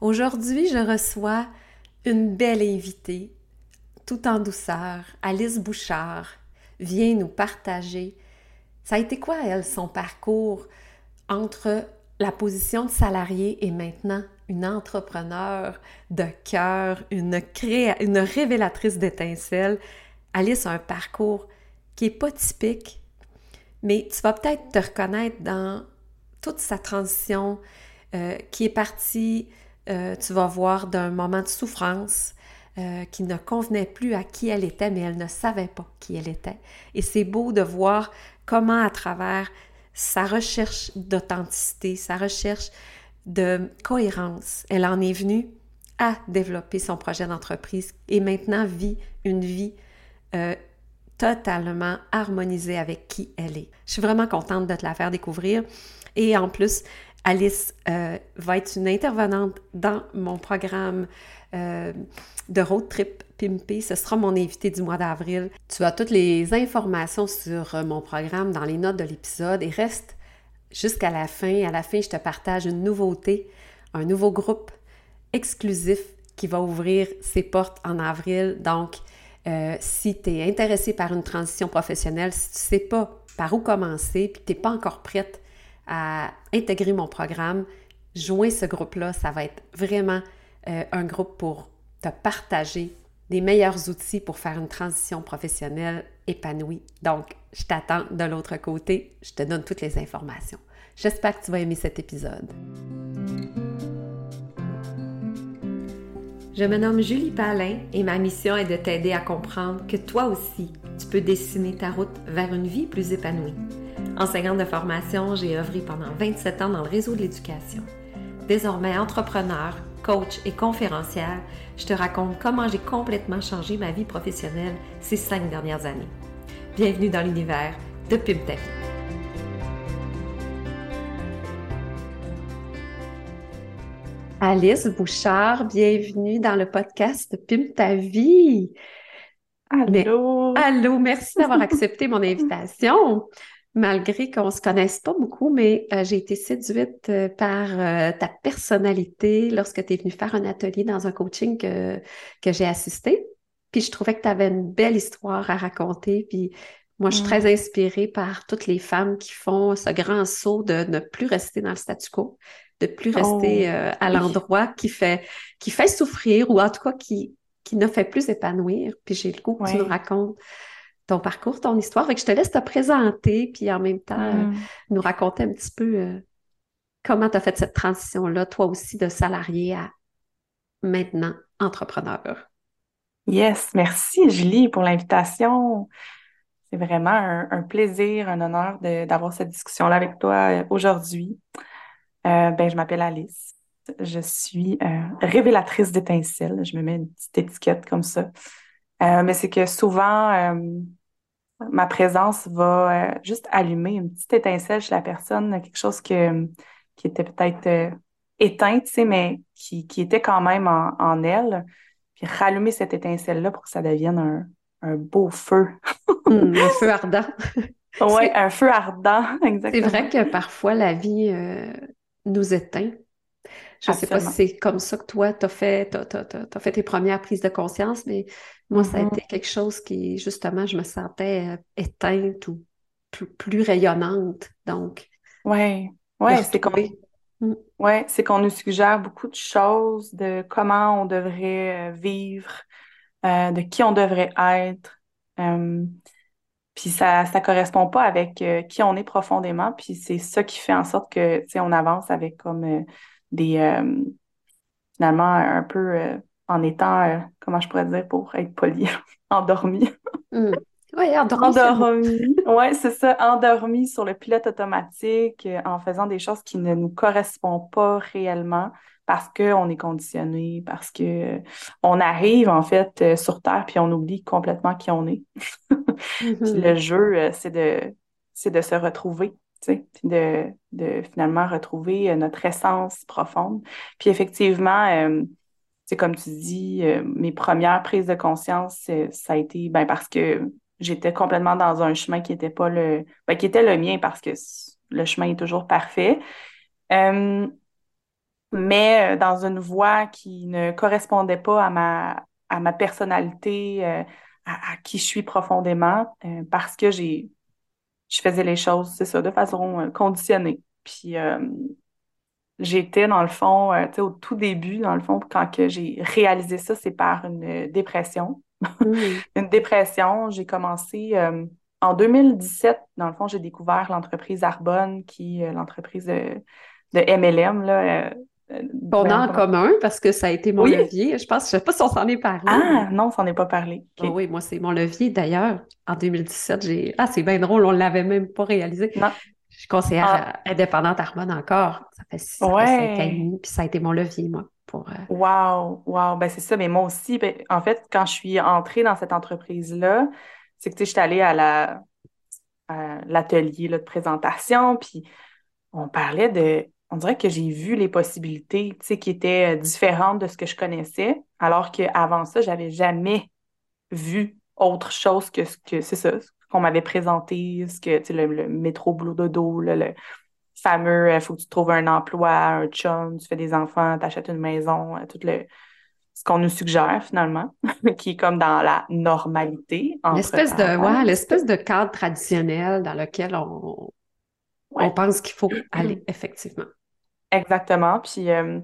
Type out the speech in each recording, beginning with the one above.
Aujourd'hui, je reçois une belle invitée, tout en douceur, Alice Bouchard, vient nous partager. Ça a été quoi, elle, son parcours entre la position de salarié et maintenant une entrepreneur de cœur, une, une révélatrice d'étincelles? Alice a un parcours qui est pas typique, mais tu vas peut-être te reconnaître dans toute sa transition euh, qui est partie, euh, tu vas voir, d'un moment de souffrance euh, qui ne convenait plus à qui elle était, mais elle ne savait pas qui elle était. Et c'est beau de voir comment à travers sa recherche d'authenticité, sa recherche de cohérence, elle en est venue à développer son projet d'entreprise et maintenant vit une vie totalement harmonisée avec qui elle est. Je suis vraiment contente de te la faire découvrir. Et en plus, Alice euh, va être une intervenante dans mon programme euh, de road trip Pimpé. Ce sera mon invité du mois d'avril. Tu as toutes les informations sur euh, mon programme dans les notes de l'épisode et reste jusqu'à la fin. À la fin, je te partage une nouveauté, un nouveau groupe exclusif qui va ouvrir ses portes en avril. Donc, si tu es intéressé par une transition professionnelle, si tu ne sais pas par où commencer, puis tu n'es pas encore prête à intégrer mon programme, joins ce groupe-là. Ça va être vraiment euh, un groupe pour te partager des meilleurs outils pour faire une transition professionnelle épanouie. Donc, je t'attends de l'autre côté. Je te donne toutes les informations. J'espère que tu vas aimer cet épisode. Je me nomme Julie Palin et ma mission est de t'aider à comprendre que toi aussi, tu peux dessiner ta route vers une vie plus épanouie. Enseignante de formation, j'ai œuvré pendant 27 ans dans le réseau de l'éducation. Désormais entrepreneur, coach et conférencière, je te raconte comment j'ai complètement changé ma vie professionnelle ces cinq dernières années. Bienvenue dans l'univers de Pub ta vie. Alice Bouchard, bienvenue dans le podcast Pimp ta vie. Allô? allô, merci d'avoir accepté mon invitation malgré qu'on ne se connaisse pas beaucoup, mais euh, j'ai été séduite euh, par euh, ta personnalité lorsque tu es venue faire un atelier dans un coaching que, que j'ai assisté. Puis je trouvais que tu avais une belle histoire à raconter. Puis moi, je suis très inspirée par toutes les femmes qui font ce grand saut de ne plus rester dans le statu quo, de plus rester oh, à l'endroit qui fait, qui fait souffrir ou en tout cas qui, qui ne fait plus épanouir. Puis j'ai le goût que tu nous racontes ton parcours, ton histoire. Fait que je te laisse te présenter, puis en même temps, euh, mm. nous raconter un petit peu euh, comment tu as fait cette transition-là, toi aussi, de salarié à maintenant entrepreneur. Yes, merci Julie pour l'invitation. C'est vraiment un, plaisir, un honneur d'avoir cette discussion-là avec toi euh, aujourd'hui. ben, je m'appelle Alice. Je suis révélatrice d'étincelles. Je me mets une petite étiquette comme ça. mais c'est que souvent, ma présence va euh, juste allumer une petite étincelle chez la personne, quelque chose que, qui était peut-être euh, éteint, tu sais, mais qui, qui, était quand même en, en, elle. Puis rallumer cette étincelle-là pour que ça devienne un, un beau feu. Hmm, un feu ardent. oui, un feu ardent, exactement. C'est vrai que parfois la vie euh, nous éteint. Je ne sais pas si c'est comme ça que toi, tu as fait, as, fait tes premières prises de conscience, mais moi, ça a mm-hmm. été quelque chose qui, justement, je me sentais euh, éteinte ou plus, rayonnante. Donc, oui, ouais, c'est qu'on mm. ouais, c'est qu'on nous suggère beaucoup de choses de comment on devrait euh, vivre, euh, de qui on devrait être. puis ça ne correspond pas avec qui on est profondément. Puis c'est ça qui fait en sorte que, tu sais, on avance avec comme des finalement un peu en étant, euh, comment je pourrais dire pour être poli, endormi. Hmm. Oui, endormi. endormi. oui, c'est ça, endormi sur le pilote automatique euh, en faisant des choses qui ne nous correspondent pas réellement parce qu'on est conditionné, parce que euh, on arrive en fait sur Terre puis on oublie complètement qui on est. puis le mm-hmm. jeu, c'est de, c'est de se retrouver. Puis de, de finalement retrouver notre essence profonde. Puis effectivement, c'est comme tu dis, euh, mes premières prises de conscience, ça a été ben, parce que j'étais complètement dans un chemin qui était pas le ben, qui était le mien parce que le chemin est toujours parfait. Euh, mais dans une voie qui ne correspondait pas à ma, à ma personnalité, à, qui je suis profondément, parce que j'ai, je faisais les choses, c'est ça, de façon conditionnée. Puis j'étais, dans le fond, tu sais, au tout début, dans le fond, quand que j'ai réalisé ça, c'est par une dépression. Mm. une dépression. J'ai commencé en 2017, dans le fond, j'ai découvert l'entreprise Arbonne, qui est l'entreprise de, de, MLM. Là, a en commun parce que ça a été mon levier. Je pense, je sais pas si on s'en est parlé. Ah, non, on s'en est pas parlé. Ah oui, moi, c'est mon levier. D'ailleurs, en 2017, j'ai. Ah, c'est bien drôle, on ne l'avait même pas réalisé. Non. Je suis conseillère ah. indépendante Arbonne encore. Ça fait six ouais. puis ça a été mon levier, moi. Pour, euh, Wow, wow, ben c'est ça. Mais moi aussi, ben, en fait, quand je suis entrée dans cette entreprise-là, c'est que tu sais, j'étais allée à la l'atelier de présentation, puis on parlait de. On dirait que j'ai vu les possibilités, tu sais, qui étaient euh, différentes de ce que je connaissais, alors qu'avant ça, j'avais jamais vu autre chose que ce que c'est ça, qu'on m'avait présenté, ce que, tu sais, le, métro boulot dodo, là, le fameux, il euh, faut que tu trouves un emploi, un chum, tu fais des enfants, tu achètes une maison, euh, tout le ce qu'on nous suggère finalement, qui est comme dans la normalité. L'espèce de, ouais, l'espèce de cadre traditionnel dans lequel on, on pense qu'il faut aller, effectivement. Exactement. Puis euh,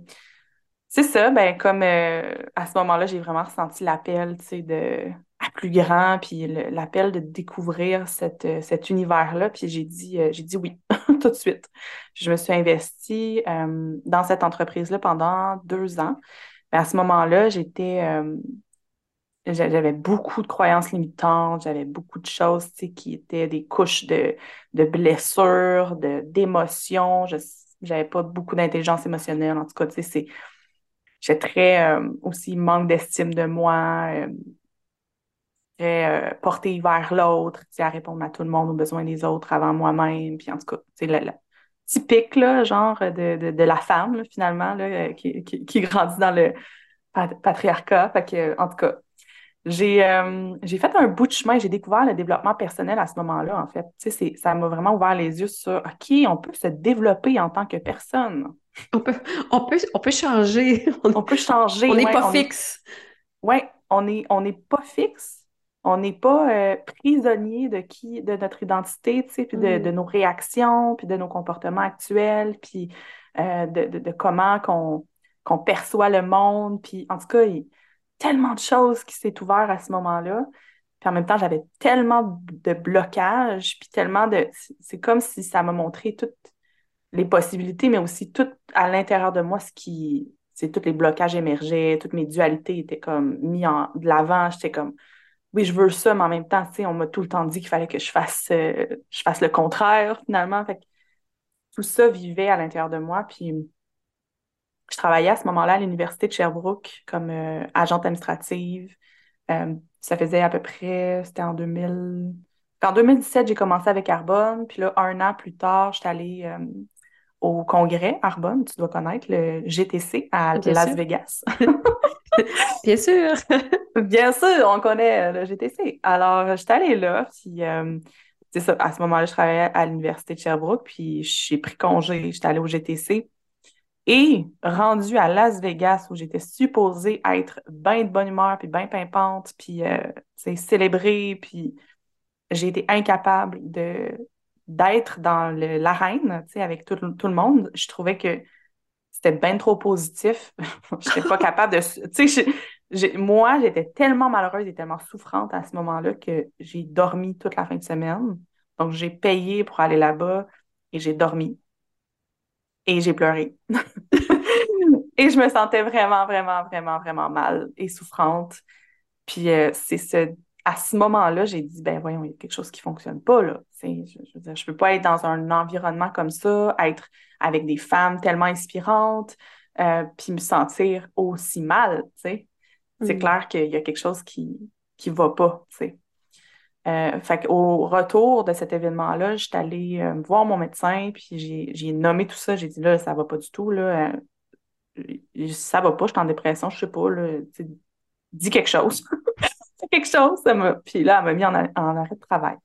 c'est ça, ben comme euh, à ce moment-là, j'ai vraiment ressenti l'appel, tu sais, de à plus grand, puis l'appel de découvrir euh, cet univers-là. Puis j'ai dit, j'ai dit oui tout de suite. Je me suis investie dans cette entreprise-là pendant deux ans à ce moment-là, j'étais, euh, j'avais beaucoup de croyances limitantes, j'avais beaucoup de choses qui étaient des couches de, de blessures, de, d'émotions. Je n'avais pas beaucoup d'intelligence émotionnelle. En tout cas, c'est, j'ai très euh, aussi manque d'estime de moi, euh, très portée vers l'autre, à répondre à tout le monde, aux besoins des autres avant moi-même. Puis en tout cas, c'est la, typique, là, genre de, de, la femme, finalement, là, euh, qui, qui, grandit dans le patriarcat. Fait que, en tout cas, j'ai euh, j'ai fait un bout de chemin, j'ai découvert le développement personnel à ce moment-là, en fait. Tu sais, ça m'a vraiment ouvert les yeux sur OK, on peut se développer en tant que personne. On peut, on peut, on peut changer. On, peut changer. On n'est pas fixe. Oui, on n'est on est pas fixe on n'est pas euh, prisonnier de qui, de notre identité, tu sais, puis de, mm. nos réactions, puis de nos comportements actuels, puis euh, de, comment qu'on perçoit le monde. Puis en tout cas, il y a tellement de choses qui s'est ouvert à ce moment-là. Puis en même temps, j'avais tellement de blocages, puis tellement de... C'est comme si ça m'a montré toutes les possibilités, mais aussi tout à l'intérieur de moi, ce qui... C'est tous les blocages émergeaient, toutes mes dualités étaient comme mis en de l'avant. J'étais comme oui, je veux ça, mais en même temps, on m'a tout le temps dit qu'il fallait que je fasse, euh, je fasse le contraire, finalement. Tout ça vivait à l'intérieur de moi. Puis je travaillais à ce moment-là à l'Université de Sherbrooke comme euh, agente administrative. Euh, ça faisait à peu près, c'était en 2000. En 2017, j'ai commencé avec Arbonne. Puis là, un an plus tard, j'étais allée au congrès Arbonne, tu dois connaître, le GTC à Las Vegas. Bien sûr. Bien sûr, on connaît le GTC. Alors, j'étais allée là, puis euh, c'est ça, à ce moment-là, je travaillais à l'Université de Sherbrooke, puis j'ai pris congé, j'étais allée au GTC. Et rendu à Las Vegas, où j'étais supposée être bien de bonne humeur, puis bien pimpante, puis euh, célébrer, puis j'ai été incapable de d'être dans l'arène, avec tout, tout, le monde. Je trouvais que c'était bien trop positif. je n'étais pas capable de... Tu sais, moi, j'étais tellement malheureuse et tellement souffrante à ce moment-là que j'ai dormi toute la fin de semaine. Donc, j'ai payé pour aller là-bas et j'ai dormi. Et j'ai pleuré. et je me sentais vraiment, vraiment, vraiment, vraiment mal et souffrante. Puis euh, c'est ce à ce moment-là, j'ai dit, ben voyons, il y a quelque chose qui ne fonctionne pas, là. Je, je, ne peux pas être dans un environnement comme ça, être avec des femmes tellement inspirantes, euh, puis me sentir aussi mal, tu sais. C'est mm. clair qu'il y a quelque chose qui ne va pas, tu sais. Euh, fait au retour de cet événement-là, j'étais allée euh, voir mon médecin, puis j'ai nommé tout ça. J'ai dit, là, ça va pas du tout, là. ça va pas, je suis en dépression, je sais pas, là. Dis quelque chose. quelque chose. Ça Puis là, elle m'a mis en, arrêt de travail.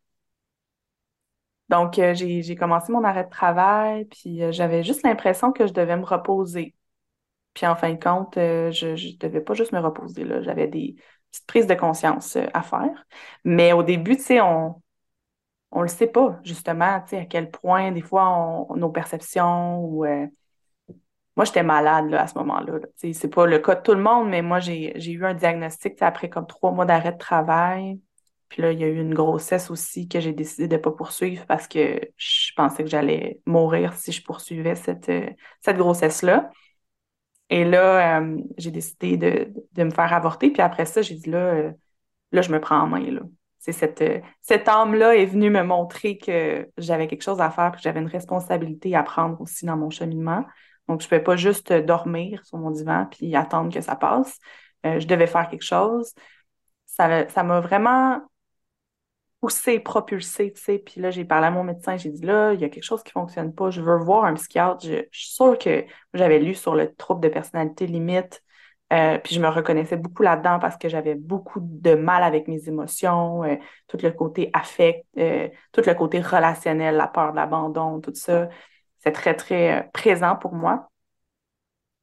Donc, euh, j'ai commencé mon arrêt de travail, puis euh, j'avais juste l'impression que je devais me reposer. Puis en fin de compte, euh, je ne devais pas juste me reposer. J'avais des petites prises de conscience à faire. Mais au début, tu sais, on on le sait pas, justement, à quel point, des fois, nos perceptions ou. Moi, j'étais malade là, à ce moment-là. sais, c'est pas le cas de tout le monde, mais moi, j'ai eu un diagnostic après comme trois mois d'arrêt de travail. Puis là, il y a eu une grossesse aussi que j'ai décidé de ne pas poursuivre parce que je pensais que j'allais mourir si je poursuivais cette, cette grossesse-là. Et là, euh, j'ai décidé de, me faire avorter. Puis après ça, j'ai dit là, euh, là, je me prends en main. Là. C'est cette, cette âme-là est venue me montrer que j'avais quelque chose à faire, que j'avais une responsabilité à prendre aussi dans mon cheminement. Donc, je ne pouvais pas juste dormir sur mon divan puis attendre que ça passe. Euh, je devais faire quelque chose. Ça m'a vraiment poussé, propulsé, tu sais. Puis là, j'ai parlé à mon médecin, j'ai dit là, il y a quelque chose qui ne fonctionne pas, je veux voir un psychiatre. Je, suis sûre que j'avais lu sur le trouble de personnalité limite, euh, puis je me reconnaissais beaucoup là-dedans parce que j'avais beaucoup de mal avec mes émotions, euh, tout le côté affect, euh, tout le côté relationnel, la peur de l'abandon, tout ça. C'est très, très présent pour moi.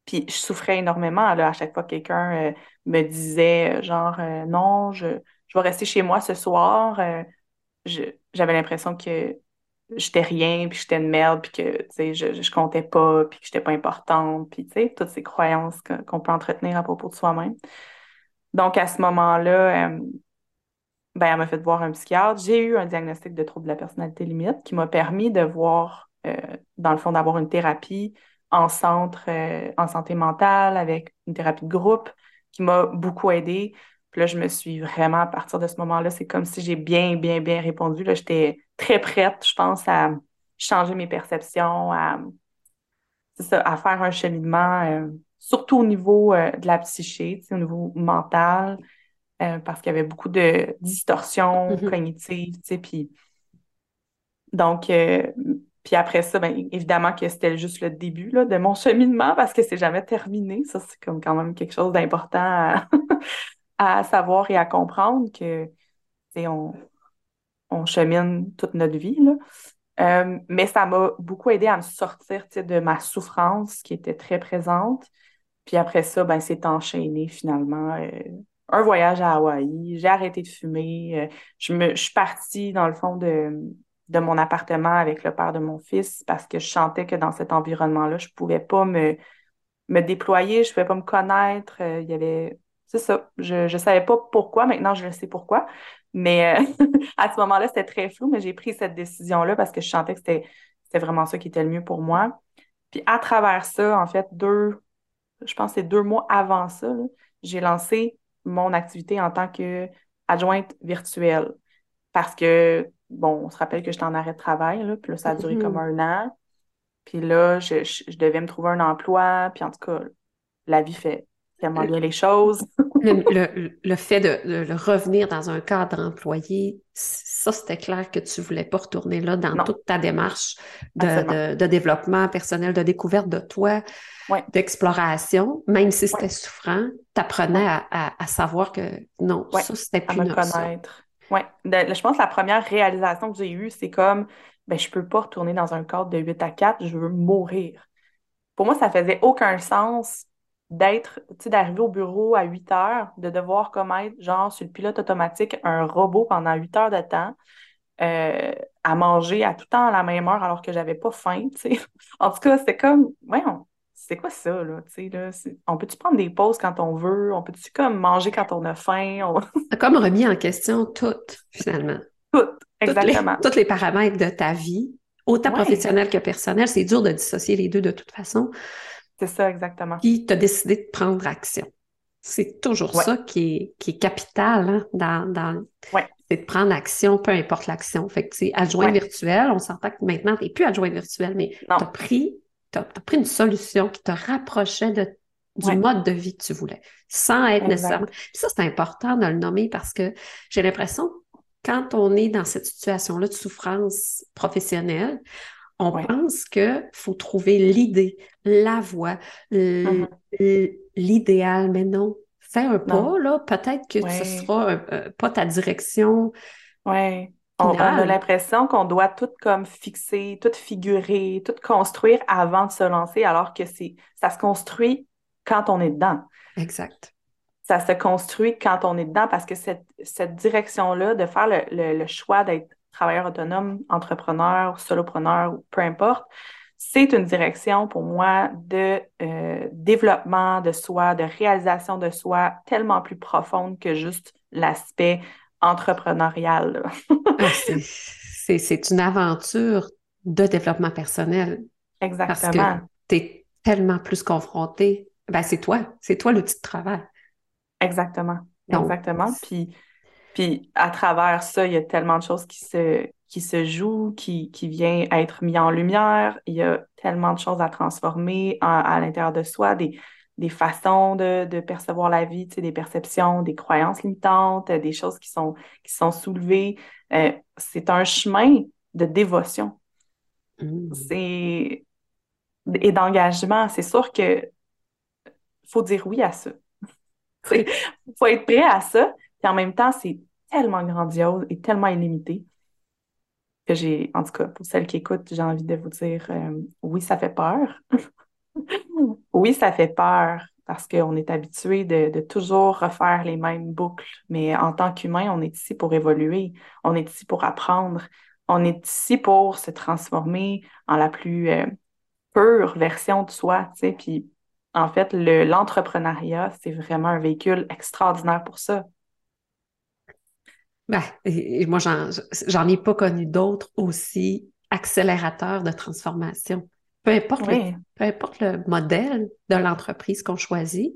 Puis je souffrais énormément à chaque fois que quelqu'un me disait genre non, je je vais rester chez moi ce soir. Euh, j'avais l'impression que j'étais rien, puis j'étais une merde, puis que je, je comptais pas, puis que j'étais pas importante, puis toutes ces croyances qu'on peut entretenir à propos de soi-même. Donc, à ce moment-là, euh, ben, elle m'a fait voir un psychiatre. J'ai eu un diagnostic de trouble de la personnalité limite qui m'a permis de voir, euh, dans le fond, d'avoir une thérapie en centre, en santé mentale, avec une thérapie de groupe qui m'a beaucoup aidée là, je me suis vraiment, à partir de ce moment-là, c'est comme si j'ai bien, bien, bien répondu. Là, j'étais très prête, je pense, à changer mes perceptions, à, à faire un cheminement, euh, surtout au niveau euh, de la psyché, au niveau mental, euh, parce qu'il y avait beaucoup de distorsions mm-hmm. cognitives, puis donc, puis après ça, bien, évidemment que c'était juste le début là, de mon cheminement parce que c'est jamais terminé. Ça, c'est comme quand même quelque chose d'important à, à savoir et à comprendre que on, on chemine toute notre vie. Là. Euh, mais ça m'a beaucoup aidé à me sortir de ma souffrance qui était très présente. Puis après ça, ben, c'est enchaîné finalement. Euh, un voyage à Hawaï, j'ai arrêté de fumer. Euh, je, me, je suis partie, dans le fond, de, de mon appartement avec le père de mon fils parce que je sentais que dans cet environnement-là, je ne pouvais pas me, me déployer, je ne pouvais pas me connaître. il y avait c'est ça. Je ne savais pas pourquoi. Maintenant, je le sais pourquoi. Mais euh, à ce moment-là, c'était très flou, mais j'ai pris cette décision-là parce que je sentais que c'était, vraiment ça qui était le mieux pour moi. Puis à travers ça, en fait, deux, je pense que c'est deux mois avant ça, j'ai lancé mon activité en tant qu'adjointe virtuelle. Parce que, bon, on se rappelle que j'étais en arrêt de travail, là, puis là, ça a duré comme mm-hmm. un an. Puis là, je, je, devais me trouver un emploi, puis en tout cas, la vie fait tellement bien les choses. le, fait de, revenir dans un cadre employé, ça, c'était clair que tu ne voulais pas retourner là dans toute ta démarche de, développement personnel, de découverte de toi, d'exploration, même si c'était souffrant, tu apprenais à, savoir que non, ça, c'était plus à me connaître. Oui. Je pense que la première réalisation que j'ai eue, c'est comme, ben, je ne peux pas retourner dans un cadre de 8 à 4, je veux mourir. Pour moi, ça faisait aucun sens d'être, tu sais, d'arriver au bureau à 8 heures, de devoir comme être, genre, sur le pilote automatique, un robot pendant 8 heures de temps, euh, à manger à tout temps à la même heure alors que j'avais pas faim, tu sais. En tout cas, c'était comme, voyons, c'est quoi ça, là, tu sais, là? On peut-tu prendre des pauses quand on veut? On peut-tu comme manger quand on a faim? On... comme remis en question tout, finalement. Tout, exactement. Tous les, paramètres de ta vie, autant professionnel que personnel. C'est dur de dissocier les deux de toute façon. C'est ça, exactement. Puis tu as décidé de prendre action. C'est toujours ça qui est, qui est capital hein, dans, dans c'est de prendre action, peu importe l'action. Fait que c'est adjoint virtuel, on s'entend que maintenant, tu n'es plus adjoint virtuel, mais tu as pris, as, pris une solution qui te rapprochait de, du mode de vie que tu voulais, sans être nécessairement. ça, c'est important de le nommer parce que j'ai l'impression, quand on est dans cette situation-là de souffrance professionnelle, on pense qu'il faut trouver l'idée, la voie, mm-hmm. l'idéal, mais non. Fais un pas, là, peut-être que ce sera pas ta direction. Oui. On, a l'impression qu'on doit tout comme fixer, tout figurer, tout construire avant de se lancer, alors que c'est ça se construit quand on est dedans. Exact. Ça se construit quand on est dedans parce que cette, cette direction-là, de faire le, le, choix d'être travailleur autonome, entrepreneur, solopreneur, peu importe, c'est une direction pour moi de euh, développement de soi, de réalisation de soi tellement plus profonde que juste l'aspect entrepreneurial. Ah, c'est une aventure de développement personnel. Exactement. Parce que tu es tellement plus confronté. Ben, c'est toi, c'est toi l'outil de travail. Exactement. Exactement. Puis, puis à travers ça, il y a tellement de choses qui se, qui se jouent, qui, qui vient être mis en lumière. Il y a tellement de choses à transformer à l'intérieur de soi, des, des façons de, de percevoir la vie, des perceptions, des croyances limitantes, des choses qui sont, qui sont soulevées. Euh, c'est un chemin de dévotion. Mmh. C'est et d'engagement. C'est sûr que faut dire oui à ça. Il faut être prêt à ça. Puis en même temps, c'est tellement grandiose et tellement illimité que j'ai, en tout cas, pour celles qui écoutent, j'ai envie de vous dire euh, oui, ça fait peur. oui, ça fait peur parce qu'on est habitué de, toujours refaire les mêmes boucles. Mais en tant qu'humain, on est ici pour évoluer, on est ici pour apprendre, on est ici pour se transformer en la plus euh, pure version de soi. Puis en fait, l'entrepreneuriat, c'est vraiment un véhicule extraordinaire pour ça. Ben, et, moi, j'en ai pas connu d'autres aussi accélérateurs de transformation. Peu importe, le, peu importe le modèle de l'entreprise qu'on choisit,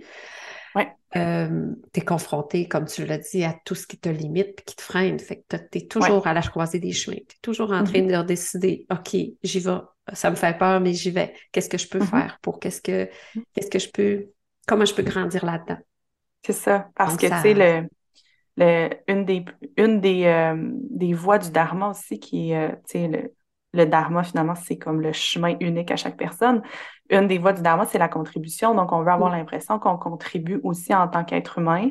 euh, tu es confronté, comme tu l'as dit, à tout ce qui te limite et qui te freine. Fait que tu es toujours à la croisée des chemins. Tu es toujours en train mm-hmm. de décider, OK, j'y vais. Ça me fait peur, mais j'y vais. Qu'est-ce que je peux mm-hmm. faire pour qu'est-ce que qu'est-ce que je peux comment je peux grandir là-dedans? C'est ça. Parce que tu sais, le, le, une des une des, euh, des voies du Dharma aussi qui est, euh, le, le dharma, finalement, c'est comme le chemin unique à chaque personne. Une des voies du dharma, c'est la contribution. Donc, on veut avoir l'impression qu'on contribue aussi en tant qu'être humain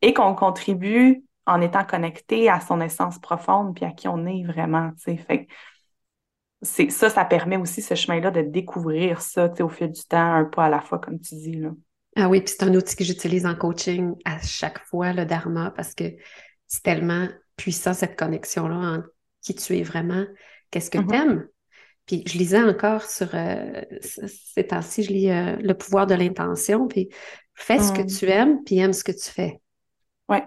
et qu'on contribue en étant connecté à son essence profonde puis à qui on est vraiment. Fait c'est ça, ça permet aussi ce chemin-là de découvrir ça au fil du temps, un pas à la fois, comme tu dis. Là. Ah oui, puis c'est un outil que j'utilise en coaching à chaque fois, le dharma, parce que c'est tellement puissant cette connexion-là entre qui tu es vraiment Qu'est-ce que mm-hmm. tu aimes? Puis je lisais encore sur euh, ces temps-ci, je lis euh, Le pouvoir de l'intention, puis fais ce que mm. tu aimes, puis aime ce que tu fais. Ouais.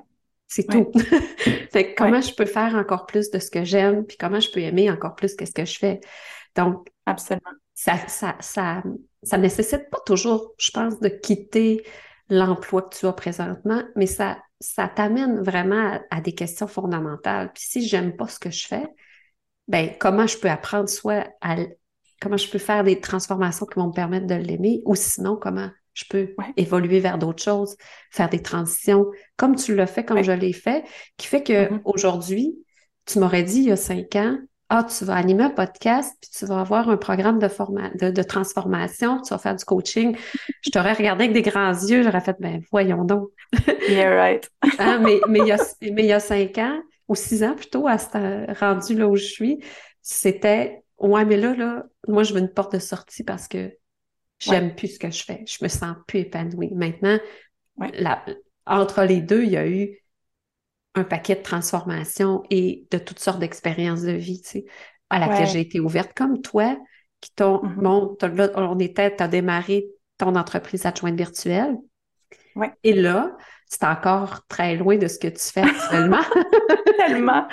C'est tout. fait que comment je peux faire encore plus de ce que j'aime, puis comment je peux aimer encore plus que ce que je fais? Donc, absolument. Ça, ça, ça, ça nécessite pas toujours, je pense, de quitter l'emploi que tu as présentement, mais ça, ça t'amène vraiment à, à, des questions fondamentales. Puis si j'aime pas ce que je fais, ben, comment je peux apprendre soit à comment je peux faire des transformations qui vont me permettre de l'aimer ou sinon comment je peux évoluer vers d'autres choses, faire des transitions comme tu l'as fait, comme je l'ai fait, qui fait que mm-hmm. aujourd'hui, tu m'aurais dit il y a cinq ans, ah, tu vas animer un podcast, puis tu vas avoir un programme de, de, de, transformation, tu vas faire du coaching. Je t'aurais regardé avec des grands yeux, j'aurais fait, ben voyons donc. yeah, right. Hein, mais, mais, il y a, mais il y a cinq ans, ou six ans plutôt, à ce rendu là où je suis, c'était Ouais, mais là, là, moi, je veux une porte de sortie parce que j'aime plus ce que je fais. Je me sens plus épanouie. Maintenant, entre les deux, il y a eu un paquet de transformations et de toutes sortes d'expériences de vie, tu sais, à laquelle j'ai été ouverte, comme toi, qui t'ont, mm-hmm. bon, là, on était, tu as démarré ton entreprise adjointe virtuelle. Et là, c'est encore très loin de ce que tu fais actuellement. Tellement.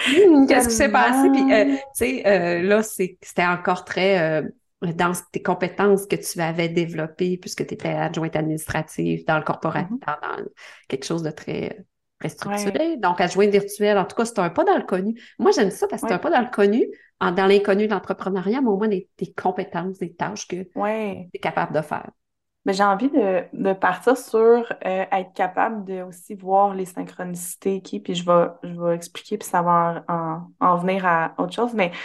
Qu'est-ce qui s'est passé? Puis, euh, tu sais, euh, là, c'était encore très euh, dans tes compétences que tu avais développées puisque tu étais adjointe administrative dans le corporatif, mm-hmm. dans, quelque chose de très, structuré. Donc, adjointe virtuelle, en tout cas, c'est un pas dans le connu. Moi, j'aime ça parce que c'est un pas dans le connu, dans l'inconnu de l'entrepreneuriat, mais au moins des, compétences, des tâches que tu es capable de faire. Mais j'ai envie de, partir sur euh, être capable de aussi voir les synchronicités qui, puis je vais, je vais expliquer, puis ça va en, venir à autre chose. Mais tu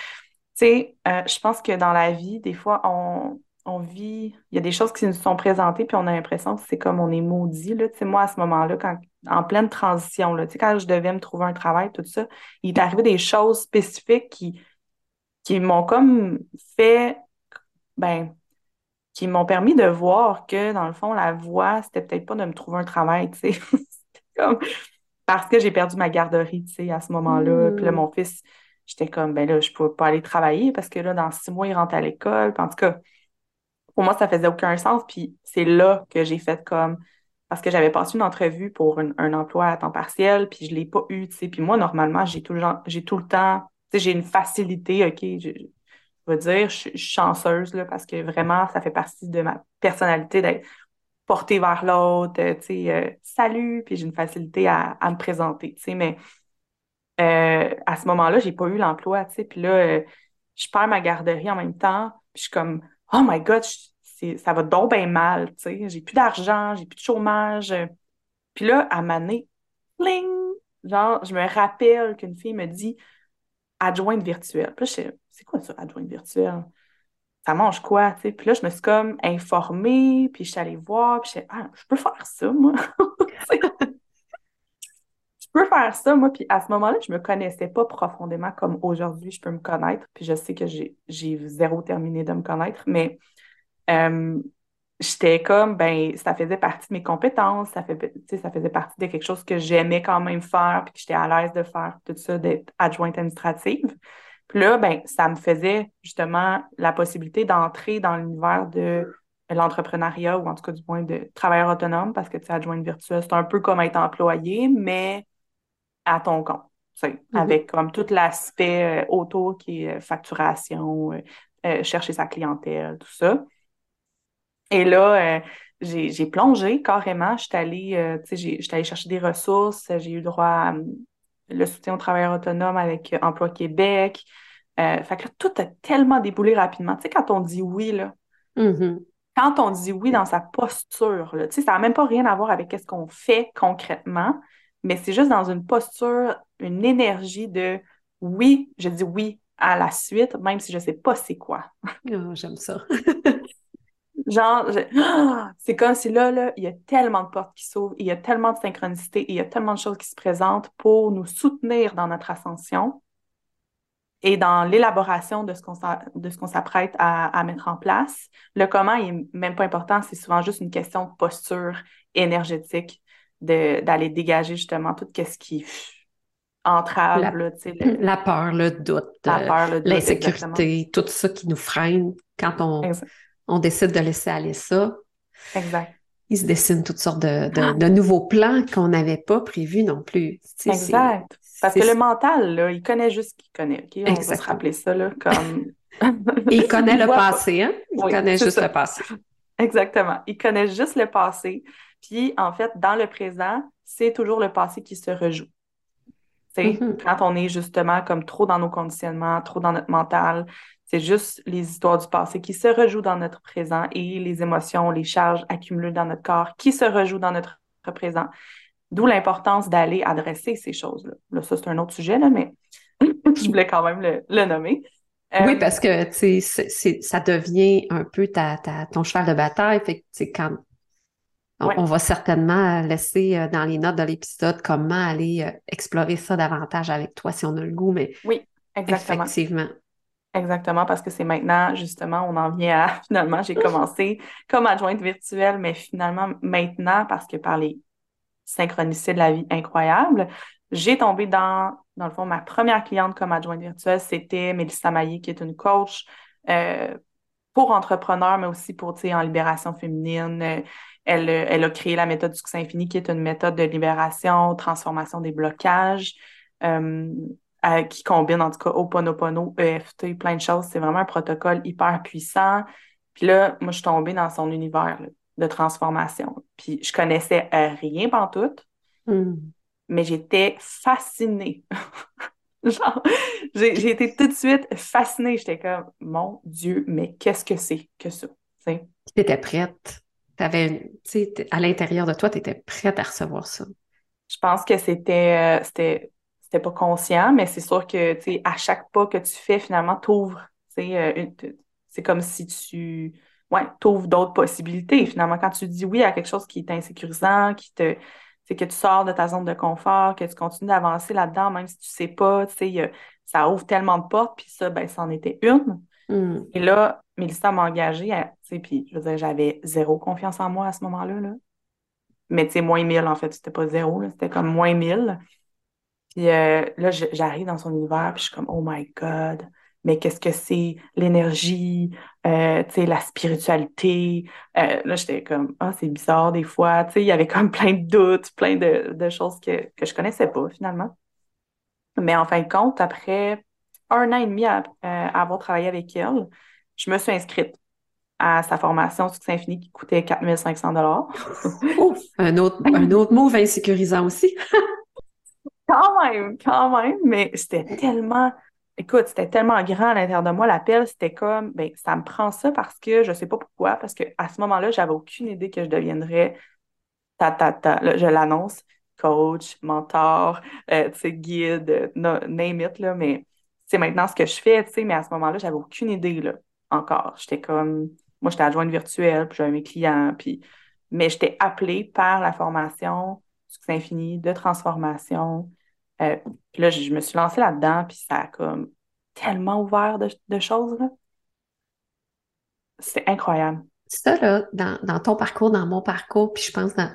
sais, euh, je pense que dans la vie, des fois, on, vit, il y a des choses qui nous sont présentées, puis on a l'impression que c'est comme on est maudit. Là. Tu sais, moi, à ce moment-là, quand, en pleine transition, là, quand je devais me trouver un travail, tout ça, il est arrivé des choses spécifiques qui, qui m'ont comme fait, ben, qui m'ont permis de voir que, dans le fond, la voie, c'était peut-être pas de me trouver un travail, tu sais. comme parce que j'ai perdu ma garderie, tu sais, à ce moment-là. Puis là, hmm. mon fils, j'étais comme, ben là, je peux pas aller travailler parce que là, dans six mois, il rentre à l'école. en tout cas, pour moi, ça faisait aucun sens. Puis c'est là que j'ai fait comme, parce que j'avais passé une entrevue pour un, emploi à temps partiel, puis je l'ai pas eu. Puis moi, normalement, j'ai tout le, tout le temps, j'ai une facilité, OK, je, veux dire, je, suis chanceuse, là, parce que vraiment, ça fait partie de ma personnalité d'être portée vers l'autre, sais, euh, salut, puis j'ai une facilité à, me présenter, mais euh, à ce moment-là, j'ai pas eu l'emploi, puis là, euh, je perds ma garderie en même temps, puis je suis comme, oh my God, ça va donc bien mal, tu sais, j'ai plus d'argent, j'ai plus de chômage. Puis là, à m'année, pling, genre, je me rappelle qu'une fille me dit adjointe virtuelle. Puis là, je c'est quoi ça, adjointe virtuelle? Ça mange quoi, tu sais? Puis là, je me suis comme informée, puis je suis allée voir, puis je ah, je peux faire ça, moi? peux faire ça, moi. Puis à ce moment-là, je me connaissais pas profondément comme aujourd'hui, je peux me connaître. Puis je sais que j'ai zéro terminé de me connaître, mais euh, j'étais comme, ben, ça faisait partie de mes compétences, ça, fait, ça faisait partie de quelque chose que j'aimais quand même faire, puis que j'étais à l'aise de faire tout ça, d'être adjointe administrative. Puis là, ben, ça me faisait justement la possibilité d'entrer dans l'univers de l'entrepreneuriat ou en tout cas du point de travailleur autonome parce que tu es adjointe virtuelle, c'est un peu comme être employé, mais à ton compte. Mm-hmm. Avec comme tout l'aspect euh, autour qui est euh, facturation, euh, chercher sa clientèle, tout ça. Et là, j'ai plongé carrément. Je suis allée, allée chercher des ressources. J'ai eu droit à le soutien aux travailleurs autonomes avec Emploi Québec. Fait que là, tout a tellement déboulé rapidement. Tu sais, quand on dit oui, là, mm-hmm. quand on dit oui dans sa posture, là, ça n'a même pas rien à voir avec ce qu'on fait concrètement, mais c'est juste dans une posture, une énergie de oui, je dis oui à la suite, même si je ne sais pas c'est quoi. Oh, J'aime ça. Genre, c'est comme si là, là, il y a tellement de portes qui s'ouvrent, il y a tellement de synchronicité, il y a tellement de choses qui se présentent pour nous soutenir dans notre ascension et dans l'élaboration de ce qu'on s'apprête à, mettre en place. Le comment n'est même pas important, c'est souvent juste une question de posture énergétique, d'aller dégager justement tout ce qui entrave. La, la peur, le doute, l'insécurité, tout ça qui nous freine quand on, on décide de laisser aller ça. Exact. Il se dessine toutes sortes de, nouveaux plans qu'on n'avait pas prévus non plus. exact. Parce que le mental, là, il connaît juste ce qu'il connaît. On va se rappeler ça là, comme. il connaît le passé, hein? Il connaît juste le passé. Exactement. Il connaît juste le passé. Puis, en fait, dans le présent, c'est toujours le passé qui se rejoue. Mm-hmm. Quand on est justement comme trop dans nos conditionnements, trop dans notre mental, c'est juste les histoires du passé qui se rejouent dans notre présent et les émotions, les charges accumulées dans notre corps qui se rejouent dans notre présent. D'où l'importance d'aller adresser ces choses-là. Là, ça, c'est un autre sujet, là, mais je voulais quand même le, nommer. oui, euh, parce que ça devient un peu ta, ton cheval de bataille. Fait que, quand on, va certainement laisser euh, dans les notes de l'épisode comment aller euh, explorer ça davantage avec toi si on a le goût, mais oui, exactement. effectivement. Exactement, parce que c'est maintenant, justement, on en vient à, finalement, j'ai commencé comme adjointe virtuelle, mais finalement, maintenant, parce que par les synchronicités de la vie incroyables, j'ai tombé dans, dans le fond, ma première cliente comme adjointe virtuelle, c'était Mélissa Maillé, qui est une coach euh, pour entrepreneurs, mais aussi pour, tu sais, en libération féminine. Elle, elle a créé la méthode du succès infini, qui est une méthode de libération, transformation des blocages. Euh, qui combine en tout cas Oponopono, EFT, plein de choses. C'est vraiment un protocole hyper puissant. Puis là, moi, je suis tombée dans son univers de transformation. Puis je connaissais rien tout, mm. mais j'étais fascinée. Genre, j'ai été tout de suite fascinée. J'étais comme, mon Dieu, mais qu'est-ce que c'est que ça? Tu étais prête. Avais, à l'intérieur de toi, tu étais prête à recevoir ça. Je pense que c'était euh, c'était pas conscient, mais c'est sûr que, tu sais, à chaque pas que tu fais, finalement, t'ouvres, euh, c'est comme si tu, ouais, t'ouvres d'autres possibilités. Finalement, quand tu dis oui à quelque chose qui est insécurisant, qui te, c'est que tu sors de ta zone de confort, que tu continues d'avancer là-dedans, même si tu sais pas, tu sais, ça ouvre tellement de portes, puis ça, ben, c'en était une. Hmm. Et là, Mélissa m'a engagée, puis je veux dire, j'avais zéro confiance en moi à ce moment-là, là. Mais tu sais, moins 1000, en fait, c'était pas zéro, c'était comme moins 1000. Puis euh, là, j'arrive dans son univers, puis je suis comme, oh my God, mais qu'est-ce que c'est l'énergie, euh, tu sais, la spiritualité? Euh, là, j'étais comme, ah, c'est bizarre des fois. Tu sais, il y avait comme plein de doutes, plein de, de choses que, que je connaissais pas finalement. Mais en fin de compte, après un an et demi à, euh, à avoir travaillé avec elle, je me suis inscrite à sa formation Succès Infini qui coûtait 4500 Ouf, un autre, un autre move insécurisant aussi. Quand même, quand même, mais c'était tellement, écoute, c'était tellement grand à l'intérieur de moi, l'appel, c'était comme, ben, ça me prend ça parce que je sais pas pourquoi, parce que à ce moment-là, j'avais aucune idée que je deviendrais, ta, ta, ta, là, je l'annonce, coach, mentor, euh, tu sais, guide, euh, no- name it, là, mais c'est maintenant ce que je fais, tu sais, mais à ce moment-là, j'avais aucune idée, là, encore. J'étais comme, moi, j'étais adjointe virtuelle, puis j'avais mes clients, puis, mais j'étais appelée par la formation Succès Infini de transformation. Euh, puis là, je, me suis lancée là-dedans, puis ça a comme tellement ouvert de, de choses, là. C'est incroyable. Ça, là, dans, dans ton parcours, dans mon parcours, puis je pense dans,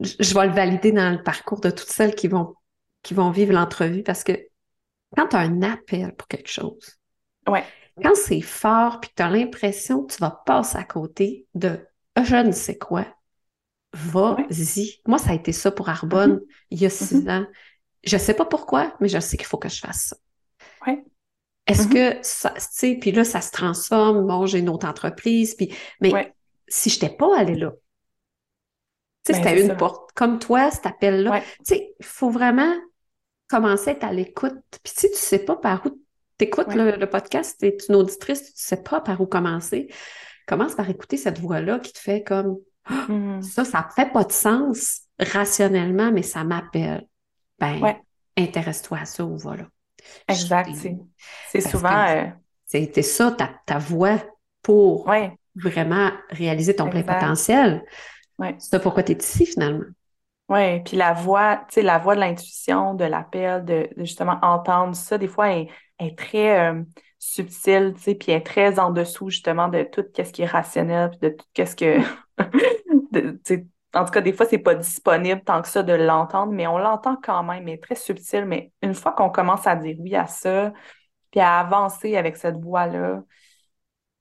je, je vais le valider dans le parcours de toutes celles qui vont, qui vont vivre l'entrevue parce que quand tu as un appel pour quelque chose, Ouais, quand c'est fort puis tu as l'impression que tu vas passer à côté de je ne sais quoi, vas-y. Moi, ça a été ça pour Arbonne il y a six ans. Je sais pas pourquoi, mais je sais qu'il faut que je fasse ça. ouais, Est-ce Mhm. que ça, tu sais, puis là, ça se transforme, bon, j'ai une autre entreprise, puis, mais Ouais. si je n'étais pas allée là, tu sais, Ben, c'était une ça. porte. Comme toi, cet appel-là, Ouais. tu sais, il faut vraiment commencer à être à l'écoute. Puis si tu sais pas par où t'écoutes Ouais. le, le podcast, t'es une auditrice, tu sais pas par où commencer, commence par écouter cette voix-là qui te fait comme, Mhm. ça, ça fait pas de sens rationnellement, mais ça m'appelle. Ben, Ouais. intéresse-toi à ça ou voilà. Exact. C'est souvent. euh, C'était ça, ta, ta voix pour ouais, vraiment réaliser ton plein potentiel. C'est pourquoi tu es ici finalement. Oui, puis la voix, tu sais, la voix de l'intuition, de l'appel, de, justement entendre ça, des fois, est très euh, subtile, tu sais, puis est très en dessous, justement, de tout ce qui est rationnel, puis de tout ce que... de- en tout cas, des fois, c'est pas disponible tant que ça de l'entendre, mais on l'entend quand même, mais très subtil. Mais une fois qu'on commence à dire oui à ça, puis à avancer avec cette voix-là,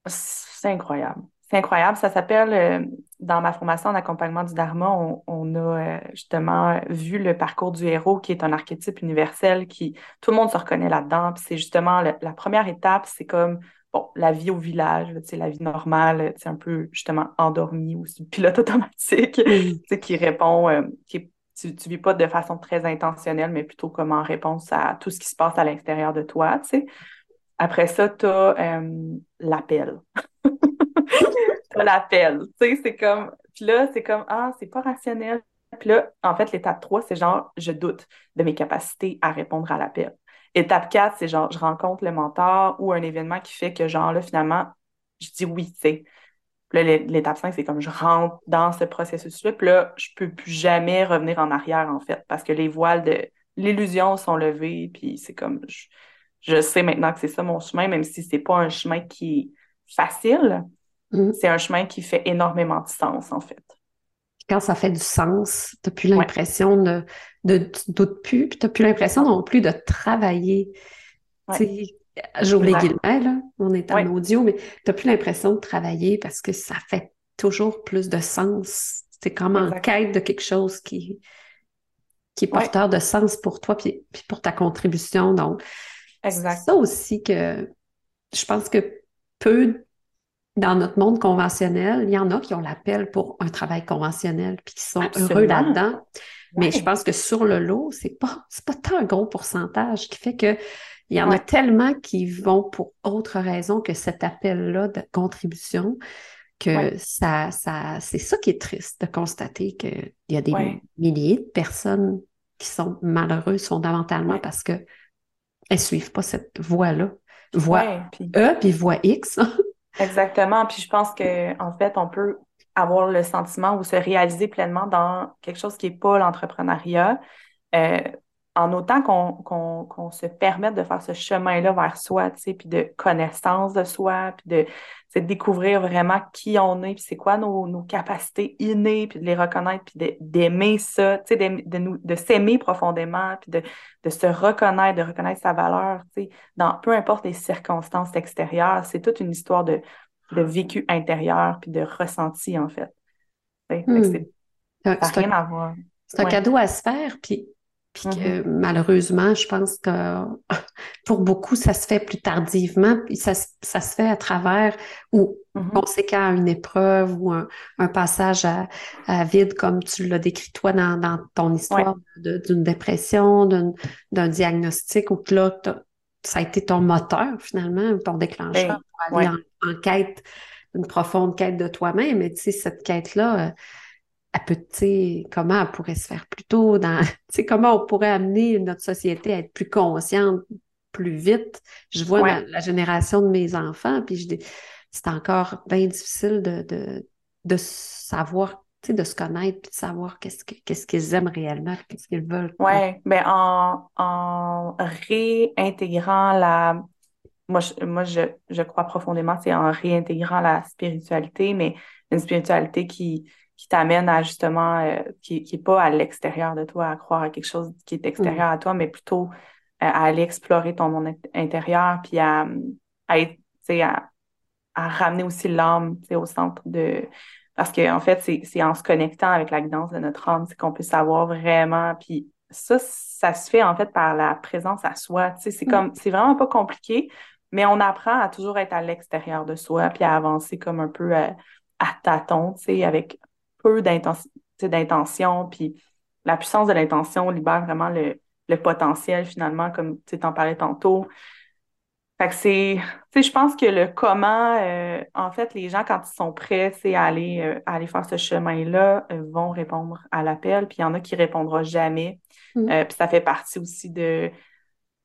c'est incroyable. C'est incroyable. Ça s'appelle, euh, dans ma formation en accompagnement du Dharma, on, on a euh, justement vu le parcours du héros, qui est un archétype universel, qui tout le monde se reconnaît là-dedans. Puis c'est justement le- la première étape, c'est comme bon, la vie au village, la vie normale, un peu justement endormie ou pilote automatique, tu sais, qui répond, euh, qui est- tu, tu vis pas de façon très intentionnelle, mais plutôt comme en réponse à tout ce qui se passe à l'extérieur de toi. Après ça, tu as l'appel. L'appel. Tu sais, c'est comme. Puis là, c'est comme, ah, c'est pas rationnel. Puis là, en fait, l'étape 3, c'est genre, je doute de mes capacités à répondre à l'appel. Étape 4, c'est genre, je rencontre le mentor ou un événement qui fait que, genre, là, finalement, je dis oui, tu sais. Puis là, l'é- l'étape 5, c'est comme je rentre dans ce processus-là. Puis là, je peux plus jamais revenir en arrière, en fait, parce que les voiles de l'illusion sont levées. Puis c'est comme, je, je sais maintenant que c'est ça mon chemin, même si c'est pas un chemin qui est facile. Mm. C'est un chemin qui fait énormément de sens, en fait. Quand ça fait du sens, tu n'as plus Ouais. l'impression de, de, tu doutes plus, puis tu n'as plus l'impression non plus de travailler. Ouais. J'ouvre les guillemets, là, on est en Ouais. audio, mais tu n'as plus l'impression de travailler parce que ça fait toujours plus de sens. C'est comme en quête de quelque chose qui, qui est porteur de sens pour toi puis, puis pour ta contribution. Donc, c'est ça aussi que je pense que peu dans notre monde conventionnel, il y en a qui ont l'appel pour un travail conventionnel puis qui sont Absolument. heureux là-dedans. Mais je pense que sur le lot, c'est pas, c'est pas tant un gros pourcentage qui fait que il y en a tellement qui vont pour autre raison que cet appel-là de contribution que Ouais. ça, ça, c'est ça qui est triste de constater qu'il y a des milliers de personnes qui sont malheureuses fondamentalement parce que elles suivent pas cette voie-là. Voie E puis voie X. Exactement. Puis je pense que en fait, on peut avoir le sentiment ou se réaliser pleinement dans quelque chose qui n'est pas l'entrepreneuriat. Euh, en autant qu'on se permette de faire ce chemin-là vers soi, tu sais, puis de connaissance de soi, puis de, découvrir vraiment qui on est, puis c'est quoi nos, capacités innées, puis de les reconnaître, puis d'aimer ça, tu sais, de, de, de s'aimer profondément, puis de, de se reconnaître, de reconnaître sa valeur, tu sais, dans peu importe les circonstances extérieures. C'est toute une histoire de, de vécu intérieur, puis de ressenti, en fait. Hmm. ça n'a rien à voir. C'est un cadeau à se faire, puis puis que mm-hmm. malheureusement, je pense que pour beaucoup, ça se fait plus tardivement, puis ça, ça se fait à travers ou mm-hmm. conséquent à une épreuve ou un, un passage à, à, vide, comme tu l'as décrit toi dans, dans ton histoire d'une dépression, d'un diagnostic, où là, ça a été ton moteur finalement, ton déclencheur ben, pour aller en, en, quête, une profonde quête de toi-même. Mais tu sais, cette quête-là, euh, elle peut, comment elle pourrait se faire plus tôt dans, comment on pourrait amener notre société à être plus consciente plus vite. Je vois la, génération de mes enfants, puis c'est encore bien difficile de, de, de savoir, de se connaître, puis de savoir qu'est-ce qu'est-ce qu'ils aiment réellement, qu'est-ce qu'ils veulent. Oui, mais ben, en, en réintégrant la moi, je, moi, je, je crois profondément, c'est en réintégrant la spiritualité, mais une spiritualité qui, qui t'amène à justement, euh, qui n'est pas à l'extérieur de toi, à croire à quelque chose qui est extérieur mm. à toi, mais plutôt euh, à aller explorer ton monde intérieur, puis à, à, à, à ramener aussi l'âme au centre de... Parce qu'en en fait, c'est en se connectant avec la guidance de notre âme, c'est qu'on peut savoir vraiment, puis ça, ça se fait en fait par la présence à soi. C'est mm. comme, c'est vraiment pas compliqué, mais on apprend à toujours être à l'extérieur de soi, puis à avancer comme un peu à, euh, à tâtons, avec peu d'intention, puis la puissance de l'intention libère vraiment le, potentiel finalement, comme tu en parlais tantôt. Fait que c'est, tu sais, je pense que le comment, euh, en fait, les gens, quand ils sont prêts, c'est à aller, euh, aller faire ce chemin-là, euh, vont répondre à l'appel, puis il y en a qui répondront jamais. Mm. puis ça fait partie aussi de,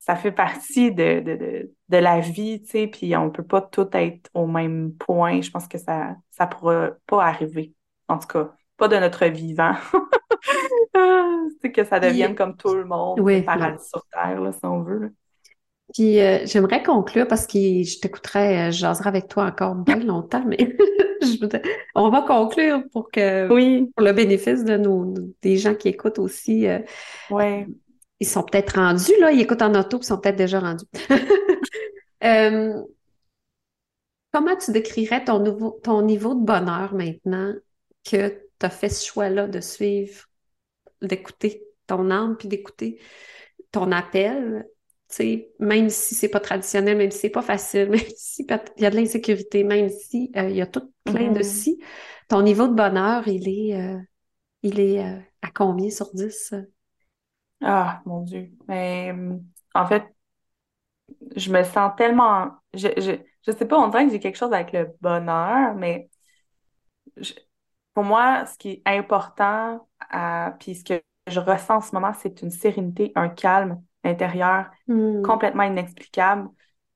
ça fait partie de, de, de, la vie, tu sais, puis on peut pas tout être au même point. Je pense que ça, ça pourra pas arriver. En tout cas, pas de notre vivant. c'est que ça devienne comme tout le monde, oui, paradis sur Terre, là, si on veut. Puis euh, j'aimerais conclure parce que je t'écouterais, euh, je jaserais avec toi encore bien longtemps, mais on va conclure pour que oui. pour le bénéfice de nos des gens qui écoutent aussi. Euh, oui. Ils sont peut-être rendus, là, ils écoutent en auto, ils sont peut-être déjà rendus. comment tu décrirais ton, nouveau, ton niveau de bonheur maintenant que tu as fait ce choix-là de suivre, d'écouter ton âme, puis d'écouter ton appel, même si c'est pas traditionnel, même si c'est pas facile, même si il y a de l'insécurité, même si euh, il y a tout plein de mm-hmm. si, ton niveau de bonheur, il est, euh, il est euh, à combien sur 10? Ah, mon Dieu. Mais en fait, je me sens tellement. Je, je, je sais pas, on dirait que j'ai quelque chose avec le bonheur, mais pour moi, ce qui est important, euh, puis ce que je ressens en ce moment, c'est une sérénité, un calme intérieur hmm. complètement inexplicable,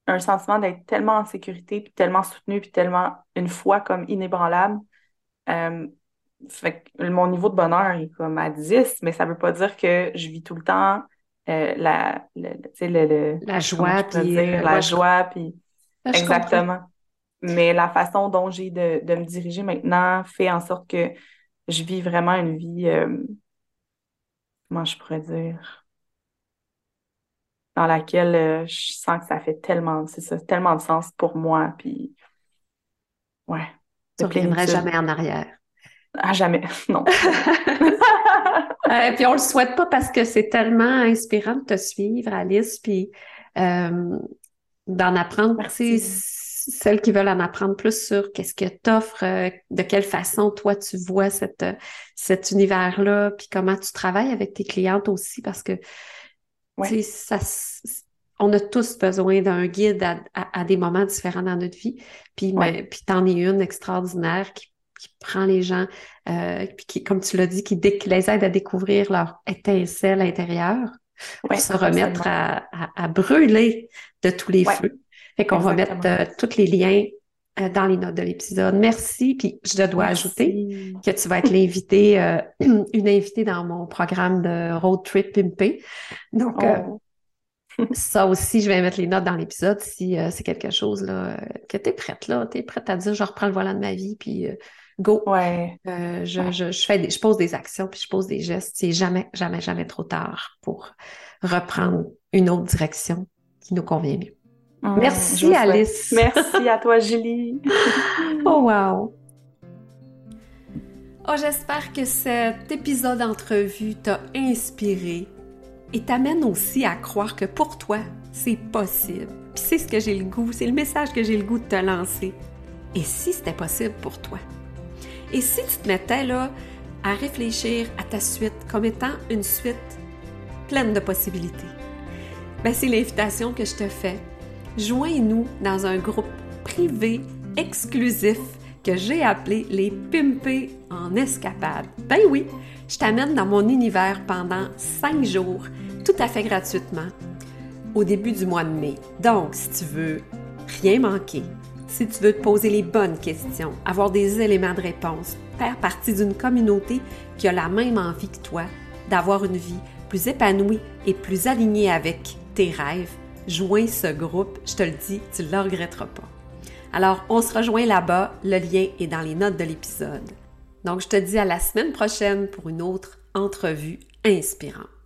un sentiment d'être tellement en sécurité, puis tellement soutenu, puis tellement une foi comme inébranlable. Euh, fait que mon niveau de bonheur est comme à 10, mais ça veut pas dire que je vis tout le temps euh, la, le, le, la joie, puis la joie, puis exactement. Mais la façon dont j'ai de, me diriger maintenant fait en sorte que je vis vraiment une vie, euh, comment je pourrais dire, dans laquelle euh, je sens que ça fait tellement, c'est ça, tellement de sens pour moi. Puis, ouais. Tu reviendras jamais en arrière. Ah, jamais, non. Et puis on le souhaite pas parce que c'est tellement inspirant de te suivre, Alice, puis euh, d'en apprendre. Merci celles qui veulent en apprendre plus sur qu'est-ce que t'offres, euh, de quelle façon toi tu vois cette, euh, cet univers-là, puis comment tu travailles avec tes clientes aussi, parce que ça, on a tous besoin d'un guide à, des moments différents dans notre vie. Puis, ouais. puis t'en es une extraordinaire qui, prend les gens, euh, puis qui, comme tu l'as dit, qui, les aide à découvrir leur étincelle intérieure pour se remettre à, à, brûler de tous les feux. Fait qu'on va mettre euh, tous les liens euh, dans les notes de l'épisode. Merci. Puis je dois ajouter que tu vas être l'invité, euh, une invitée dans mon programme de Road Trip Pimpé. Donc, oh. ça aussi, je vais mettre les notes dans l'épisode si c'est quelque chose là, que tu es prête, là. Tu es prête à dire je reprends le volant de ma vie, puis go. Ouais. je, je, je, fais des, je pose des actions, puis je pose des gestes. C'est jamais, jamais, jamais trop tard pour reprendre une autre direction qui nous convient mieux. Mm, Merci Alice. Merci à toi Julie. oh wow. Oh, j'espère que cet épisode d'entrevue t'a inspiré et t'amène aussi à croire que pour toi, c'est possible. Puis c'est ce que j'ai le goût, c'est le message que j'ai le goût de te lancer. Et si c'était possible pour toi? Et si tu te mettais là à réfléchir à ta suite comme étant une suite pleine de possibilités? Ben, c'est l'invitation que je te fais joins-nous dans un groupe privé exclusif que j'ai appelé les Pimpés en escapade. Ben oui, je t'amène dans mon univers pendant cinq jours, tout à fait gratuitement, au début du mois de mai. Donc, si tu veux rien manquer, si tu veux te poser les bonnes questions, avoir des éléments de réponse, faire partie d'une communauté qui a la même envie que toi, d'avoir une vie plus épanouie et plus alignée avec tes rêves, joins ce groupe, je te le dis, tu ne le regretteras pas. Alors, on se rejoint là-bas, le lien est dans les notes de l'épisode. Donc, je te dis à la semaine prochaine pour une autre entrevue inspirante.